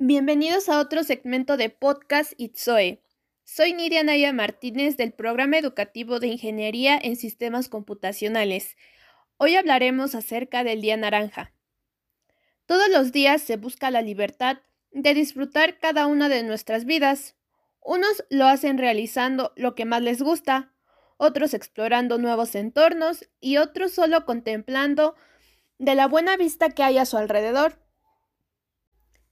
Bienvenidos a otro segmento de Podcast Itzoe. Soy Nidia Naya Martínez del Programa Educativo de Ingeniería en Sistemas Computacionales. Hoy hablaremos acerca del Día Naranja. Todos los días se busca la libertad de disfrutar cada una de nuestras vidas. Unos lo hacen realizando lo que más les gusta, otros explorando nuevos entornos y otros solo contemplando de la buena vista que hay a su alrededor.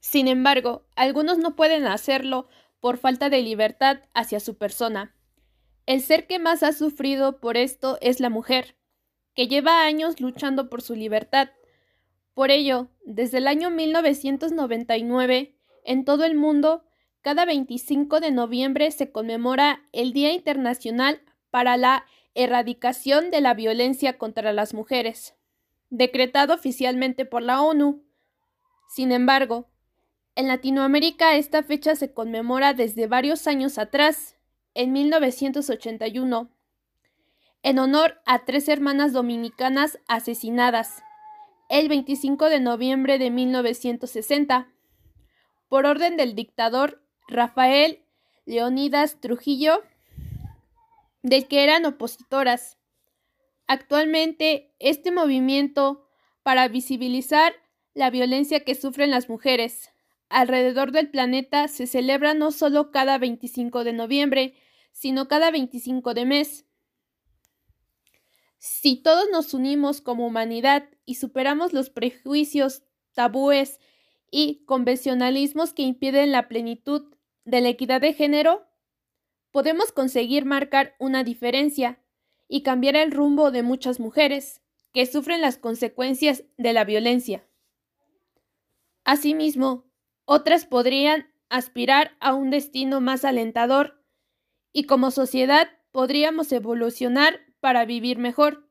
Sin embargo, algunos no pueden hacerlo por falta de libertad hacia su persona. El ser que más ha sufrido por esto es la mujer, que lleva años luchando por su libertad. Por ello, desde el año 1999, en todo el mundo, cada 25 de noviembre se conmemora el Día Internacional para la Erradicación de la Violencia contra las Mujeres, decretado oficialmente por la ONU. Sin embargo, en Latinoamérica esta fecha se conmemora desde varios años atrás, en 1981, en honor a tres hermanas dominicanas asesinadas, el 25 de noviembre de 1960, por orden del dictador Rafael Leonidas Trujillo, del que eran opositoras. Actualmente, este movimiento para visibilizar la violencia que sufren las mujeres, alrededor del planeta se celebra no solo cada 25 de noviembre, sino cada 25 de mes. Si todos nos unimos como humanidad y superamos los prejuicios, tabúes y convencionalismos que impiden la plenitud de la equidad de género, podemos conseguir marcar una diferencia y cambiar el rumbo de muchas mujeres que sufren las consecuencias de la violencia. Asimismo, otras podrían aspirar a un destino más alentador y como sociedad podríamos evolucionar para vivir mejor.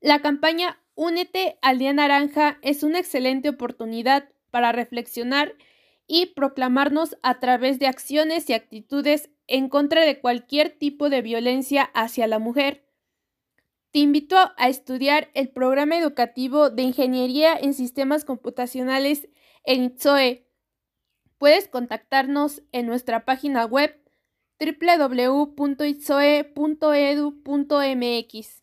La campaña Únete al Día Naranja es una excelente oportunidad para reflexionar y proclamarnos a través de acciones y actitudes en contra de cualquier tipo de violencia hacia la mujer. Te invito a estudiar el programa educativo de Ingeniería en Sistemas Computacionales en ITSOE. Puedes contactarnos en nuestra página web www.itsoe.edu.mx.